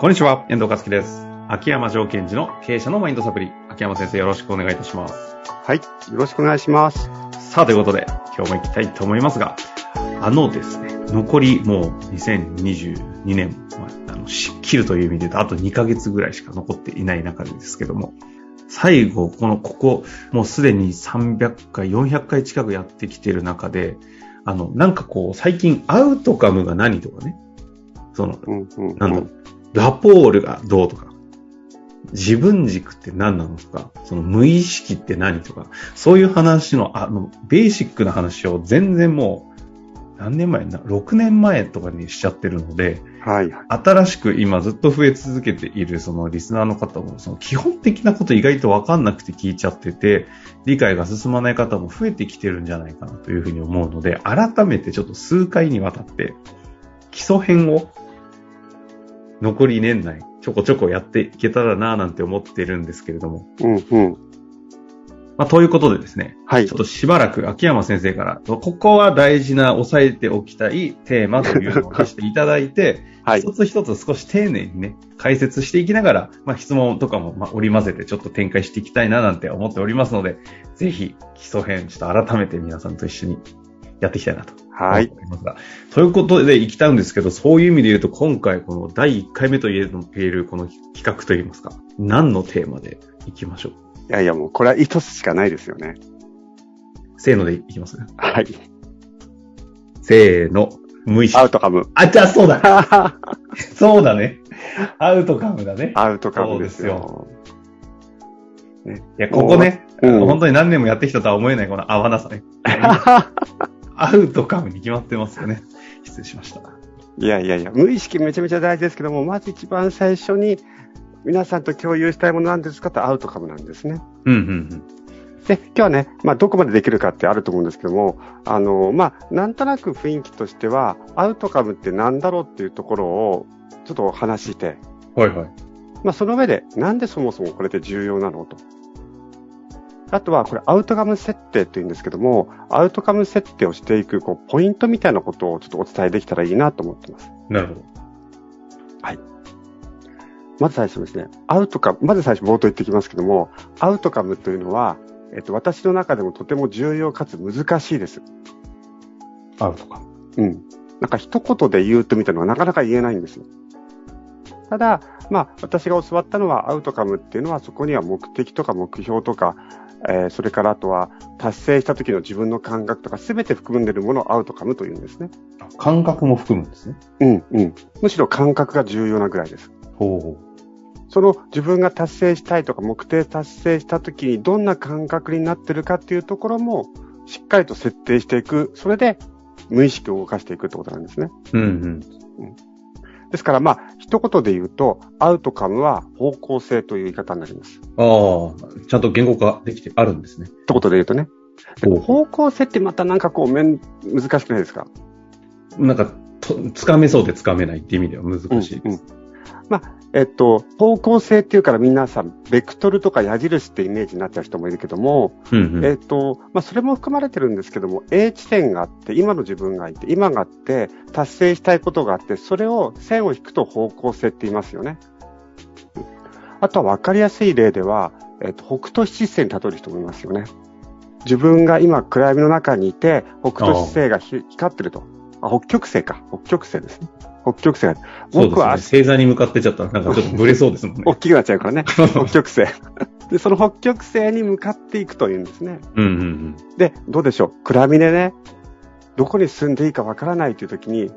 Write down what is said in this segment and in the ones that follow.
こんにちは、遠藤和樹です。秋山条件時の経営者のマインドサプリ。秋山先生よろしくお願いいたします。はい。よろしくお願いします。さあ、ということで、今日も行きたいと思いますが、あのですね、残りもう2022年、まあ、あの、し切るという意味で言うと、あと2ヶ月ぐらいしか残っていない中でですけども、最後、この、ここ、もうすでに300回、400回近くやってきてる中で、あの、なんかこう、最近、アウトカムが何とかね、その、うんうん、うん。なんだろう、ラポールがどうとか、自分軸って何なのとか、その無意識って何とか、そういう話の、あの、ベーシックな話を全然もう、何年前な、6年前とかにしちゃってるので、はい。新しく今ずっと増え続けているそのリスナーの方も、その基本的なこと意外とわかんなくて聞いちゃってて、理解が進まない方も増えてきてるんじゃないかなというふうに思うので、改めてちょっと数回にわたって、基礎編を残り年内ちょこちょこやっていけたらなぁなんて思ってるんですけれども。うんうん。まあ、ということでですね、はいちょっ。としばらく秋山先生から、ここは大事な押さえておきたいテーマというのを出していただいて、はい。一つ一つ少し丁寧にね、解説していきながら、まあ、質問とかも、まあ、織り交ぜてちょっと展開していきたいななんて思っておりますので、ぜひ基礎編、ちょっと改めて皆さんと一緒にやっていきたいなとはい。ということで行きたいんですけど、そういう意味で言うと、今回この第1回目と言えるこの企画といいますか、何のテーマでいきましょう？いやいや、もうこれは一つしかないですよね。せーのでいきますね。はい。せーの、無意識ア。ウトカム。あ、じゃあそうだ。そうだね。アウトカムだね。アウトカムですよ。いや、ここね、うん本当に何年もやってきたとは思えないこの合わなさね。アウトカムに決まってますよね。失礼しました。いやいやいや、無意識めちゃめちゃ大事ですけども、まず一番最初に皆さんと共有したいものなんですかとアウトカムなんですね。うん、うん、で、今日はね、まあ、どこまでできるかってあると思うんですけども、あの、まあ、なんとなく雰囲気としては、アウトカムって何だろうっていうところを、ちょっとお話しして、うん。はいはい。まあ、その上で、なんでそもそもこれって重要なのと。あとは、これ、アウトカム設定って言うんですけども、アウトカム設定をしていく、こう、ポイントみたいなことをちょっとお伝えできたらいいなと思ってます。なるほど。まず最初ですね、アウトカム、まず最初冒頭言ってきますけども、アウトカムというのは、えっと、私の中でもとても重要かつ難しいです。アウトカム。うん。なんか一言で言うとみたいなのはなかなか言えないんですよ。ただ、まあ、私が教わったのはアウトカムっていうのはそこには目的とか目標とか、えーそれからあとは達成した時の自分の感覚とか全て含んでいるものをアウトカムというんですね。感覚も含むんですね。うん、うん。むしろ感覚が重要なぐらいです。ほうほその自分が達成したいとか目的達成した時にどんな感覚になってるかっていうところもしっかりと設定していく。それで無意識を動かしていくってことなんですね。う。うんうん。ですからまあ、一言で言うと、アウトカムは方向性という言い方になります。ああ、ちゃんと言語化できてあるんですね。一言で言うとね。方向性ってまたなんかこう、めん、難しくないですか？なんか、と、つかめそうでつかめないって意味では難しいです。まあ、えっと、方向性っていうから皆さん、ベクトルとか矢印ってイメージになっちゃう人もいるけども、うんうん。えっと、まあ、それも含まれてるんですけども、A 地点があって、今の自分がいて、今があって、達成したいことがあって、それを線を引くと方向性って言いますよね。うんあとは分かりやすい例では、えっと、北斗七星に例える人もいますよね。自分が今暗闇の中にいて、北斗七星がひ光ってると。あ、北極星か。北極星ですね。北極星が。僕はね。星座に向かってちゃったら、なんかちょっとブレそうですもんね。大きくなっちゃうからね。北極星。で、その北極星に向かっていくというんですね。うんうんうん。で、どうでしょう？暗闇でね、どこに住んでいいかわからないという時に、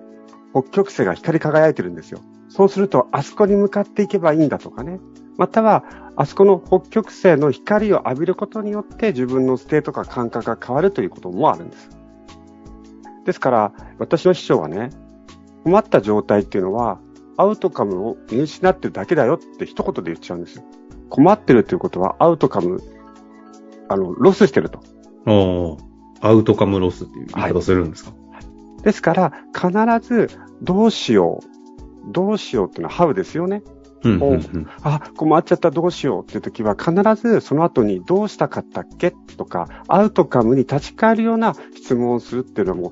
北極星が光り輝いてるんですよ。そうすると、あそこに向かっていけばいいんだとかね。または、あそこの北極星の光を浴びることによって自分のステートか感覚が変わるということもあるんです。ですから、私の師匠はね、困った状態っていうのは、アウトカムを見失ってるだけだよって一言で言っちゃうんですよ。困ってるということは、アウトカム、あの、ロスしてると。おーアウトカムロスっていう言い方するんですか、ですから、必ず、どうしよう。どうしようっていうのは、ハウですよね。うんうんうん。あ、困っちゃった、どうしようっていう時は、必ずその後にどうしたかったっけ？とか、アウトカムに立ち返るような質問をするっていうのはもう、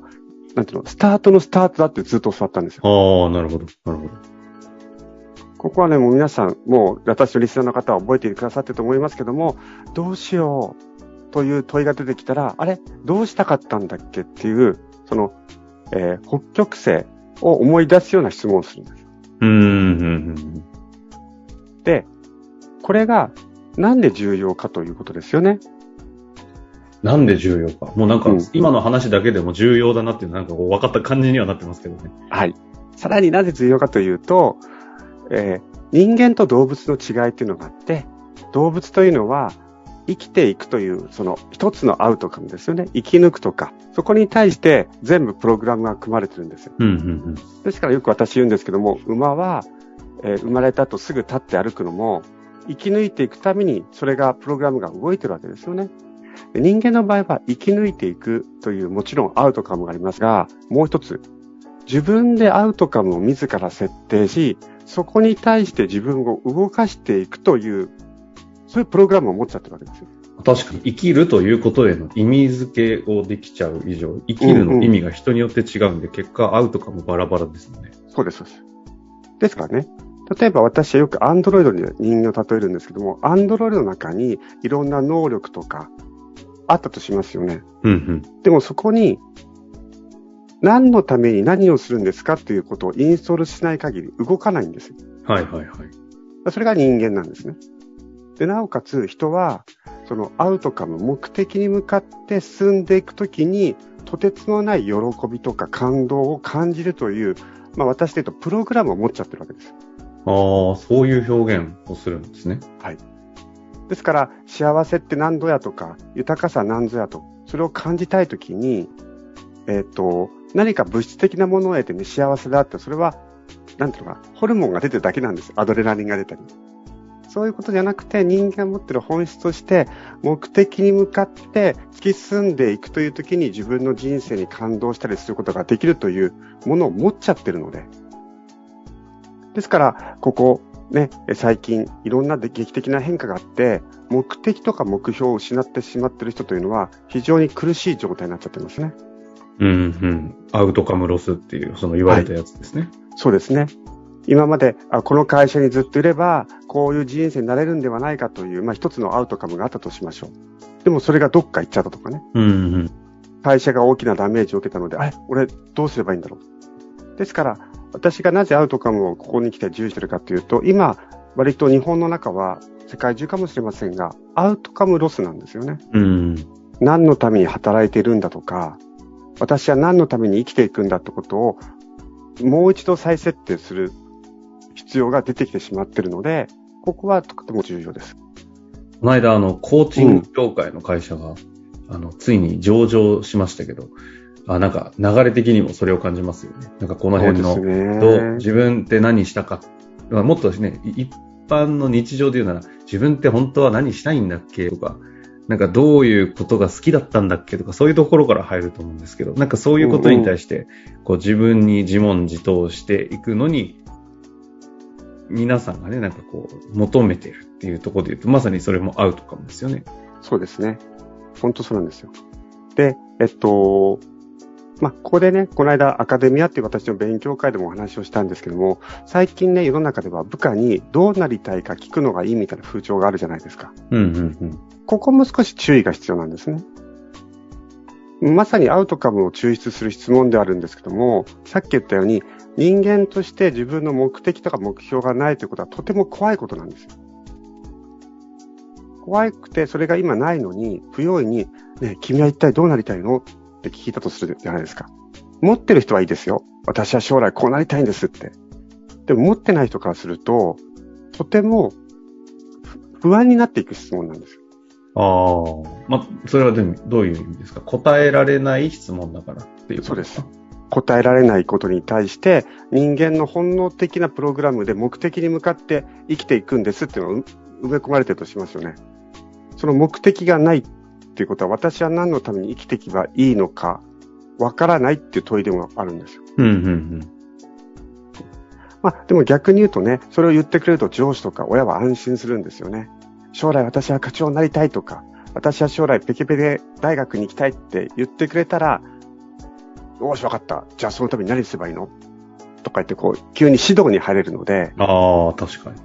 なんていうの、スタートのスタートだってずっと教わったんですよ。ああ、なるほど。なるほど。ここはね、もう皆さん、もう私のリスナーの方は覚えてくださってると思いますけども、どうしようという問いが出てきたら、あれ？どうしたかったんだっけっていう、その、えー、北極星を思い出すような質問をするんです。うん。で、これがなんで重要かということですよね。なんで重要か。もうなんか、今の話だけでも重要だなっていう、なんかこう分かった感じにはなってますけどね。はい。さらになぜ重要かというと、えー、人間と動物の違いっていうのがあって、動物というのは生きていくという、その一つのアウトカムですよね。生き抜くとか。そこに対して全部プログラムが組まれてるんですよ。うんうんうん、ですからよく私言うんですけども、馬は、えー、生まれた後すぐ立って歩くのも、生き抜いていくためにそれがプログラムが動いてるわけですよね。人間の場合は生き抜いていくというもちろんアウトカムがありますが、もう一つ、自分でアウトカムを自ら設定し、そこに対して自分を動かしていくという、そういうプログラムを持っちゃってるわけですよ。確かに生きるということへの意味付けをできちゃう以上、生きるの意味が人によって違うんで、うんうん、結果アウトカムバラバラですよね。そうです、そうです。ですからね、例えば私はよくアンドロイドに人間を例えるんですけども、アンドロイドの中にいろんな能力とかあったとしますよね。うんうん、でもそこに何のために何をするんですかっていうことをインストールしない限り動かないんですよ。はいはいはい。それが人間なんですね。で、なおかつ人は、そのアウトカム、目的に向かって進んでいくときに、とてつもない喜びとか感動を感じるという、まあ私で言うとプログラムを持っちゃってるわけです。ああ、そういう表現をするんですね。はい。ですから、幸せって何ぞやとか、豊かさ何ぞやと、それを感じたいときに、えっ、ー、と、何か物質的なものを得てね、幸せだって、それは、なんていうのか、ホルモンが出てるだけなんです。アドレナリンが出たり。そういうことじゃなくて、人間が持ってる本質として、目的に向かって突き進んでいくという時に自分の人生に感動したりすることができるというものを持っちゃってるので、ですから、ここ、ね、最近いろんな劇的な変化があって、目的とか目標を失ってしまっている人というのは非常に苦しい状態になっちゃってますね。うんうん。アウトカムロスっていう、その言われたやつですね。はい、そうですね。今まであこの会社にずっといれば、こういう人生になれるんではないかという、まあ一つのアウトカムがあったとしましょう。でもそれがどっか行っちゃったとかね。うんうん、会社が大きなダメージを受けたので、あれ、俺どうすればいいんだろう。ですから、私がなぜアウトカムをここに来て重視してるかというと、今、割と日本の中は世界中かもしれませんが、アウトカムロスなんですよね。うん、何のために働いているんだとか、私は何のために生きていくんだってことを、もう一度再設定する必要が出てきてしまっているので、ここはとても重要です。この間、あの、コーチング協会の会社が、うん、あの、ついに上場しましたけど、あ、なんか流れ的にもそれを感じますよね。なんかこの辺の、どう自分って何したか。もっとね、一般の日常で言うなら、自分って本当は何したいんだっけ？とか、なんかどういうことが好きだったんだっけ？とか、そういうところから入ると思うんですけど、なんかそういうことに対して、こう自分に自問自答していくのに、皆さんがね、なんかこう、求めてるっていうところで言うと、まさにそれもアウトかもですよね。そうですね。本当そうなんですよ。で、えっと、まあ、ここでね、この間アカデミアっていう私の勉強会でもお話をしたんですけども、最近ね、世の中では部下にどうなりたいか聞くのがいいみたいな風潮があるじゃないですか。うんうんうん。ここも少し注意が必要なんですね。まさにアウトカムを抽出する質問であるんですけども、さっき言ったように、人間として自分の目的とか目標がないということはとても怖いことなんですよ。怖くてそれが今ないのに、不用意に、ね、君は一体どうなりたいの？って聞いたとするじゃないですか。持ってる人はいいですよ。私は将来こうなりたいんですって。でも持ってない人からすると、とても不安になっていく質問なんですよ。ああ。まあ、それはでもどういう意味ですか？答えられない質問だからっていうそうです。答えられないことに対して人間の本能的なプログラムで目的に向かって生きていくんですっていうのが埋め込まれてるとしますよね。その目的がないっていうことは、私は何のために生きていけばいいのか、わからないっていう問いでもあるんですよ。うんうんうん。まあ、でも逆に言うとね、それを言ってくれると上司とか親は安心するんですよね。将来私は課長になりたいとか、私は将来ペケペケ大学に行きたいって言ってくれたら、よし、わかった。じゃあそのために何すればいいの？とか言ってこう、急に指導に入れるので、ああ、確かに。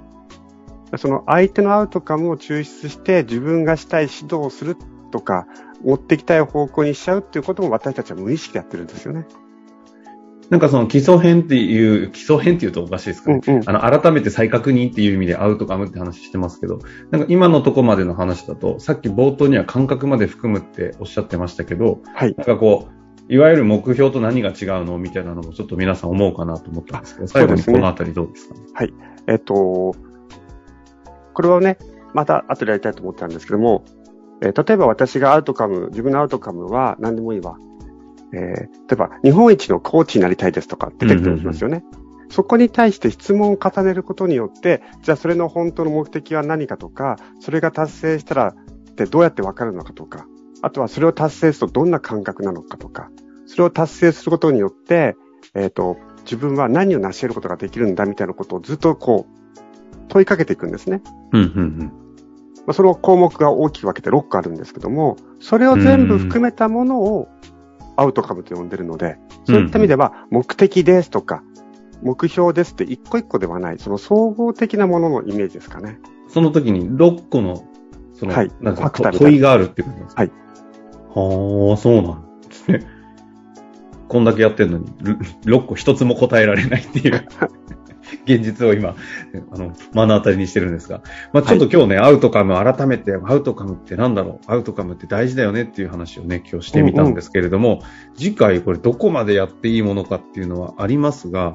その相手のアウトカムを抽出して自分がしたい指導をするとか、持っていきたい方向にしちゃうっていうことも私たちは無意識でやってるんですよね。なんかその基礎編っていう、基礎編っていうとおかしいですかね。うんうんあの、改めて再確認っていう意味でアウトカムって話してますけど、なんか今のとこまでの話だと、さっき冒頭には感覚まで含むっておっしゃってましたけど、はい。なんかこう、いわゆる目標と何が違うのみたいなのもちょっと皆さん思うかなと思ったんですけど、最後にこのあたりどうですかね？えっと、これはね、また後でやりたいと思ったんですけども、えー例えば私がアウトカム、自分のアウトカムは何でもいいわ。えー例えば日本一のコーチになりたいですとか出てきますよね。そこに対して質問を重ねることによって、じゃあそれの本当の目的は何かとか、それが達成したらってどうやってわかるのかとか、あとはそれを達成するとどんな感覚なのかとか、それを達成することによって、えっ、と、自分は何を成し得ることができるんだみたいなことをずっとこう、問いかけていくんですね。うんうん、うん、まあ、その項目が大きく分けて6個あるんですけども、それを全部含めたものをアウトカムと呼んでるので、そういった意味では目的ですとか、目標ですって一個一個ではない、その総合的なもののイメージですかね。うん。その時に6個の、その、はいなんか問いがあるってことですか？はい。はあ、そうなんですね。こんだけやってんのに、6個一つも答えられないっていう。現実を今、あの、目の当たりにしてるんですが。まあちょっと今日ね、アウトカム、改めて、アウトカムってなんだろう？アウトカムって大事だよねっていう話をね、今日してみたんですけれども、次回これどこまでやっていいものかっていうのはありますが、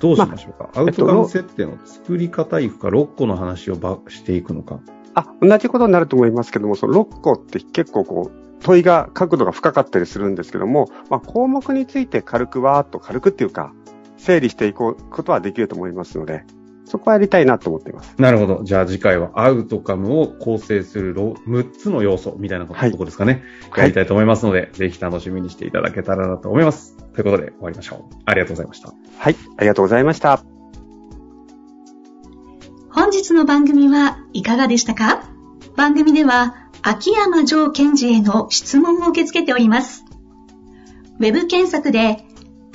どうしましょうか、アウトカム設定の作り方いくか、6個の話をばしていくのか。あ、同じことになると思いますけども、その6個って結構こう、問いが、角度が深かったりするんですけども、まあ、項目について軽くわーっと軽くっていうか、整理していこうことはできると思いますので、そこはやりたいなと思っています。なるほど。じゃあ次回はアウトカムを構成するろ6つの要素みたいなこと,、はいとこですかね。はいやりたいと思いますので、ぜひ楽しみにしていただけたらなと思います。ということで終わりましょう。ありがとうございました。はい、ありがとうございました。本日の番組はいかがでしたか？番組では秋山城賢治への質問を受け付けております。ウェブ検索で